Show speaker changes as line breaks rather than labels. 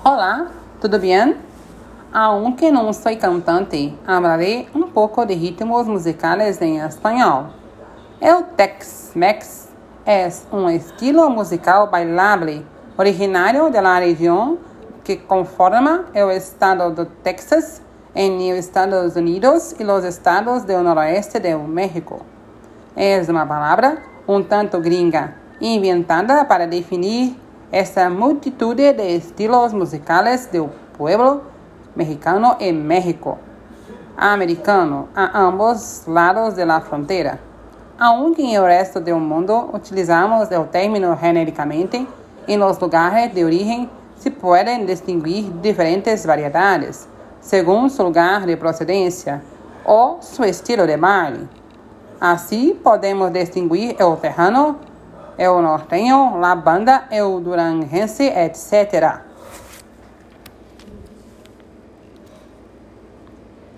Olá, tudo bem? Aunque não sou cantante, hablaré um pouco de ritmos musicais em espanhol. El Tex-Mex é um estilo musical bailable originário da região que conforma o estado do Texas los Estados Unidos y los estados del noroeste de México. Es una palabra un tanto gringa, inventada para definir esta multitud de estilos musicales del pueblo mexicano en México, americano, a ambos lados de la frontera. Aunque en el resto del mundo utilizamos el término genéricamente, en los lugares de origen se pueden distinguir diferentes variedades segundo seu lugar de procedência ou seu estilo de baile. Assim, podemos distinguir o terrano, o nortenho, a banda, o duranguense, etc.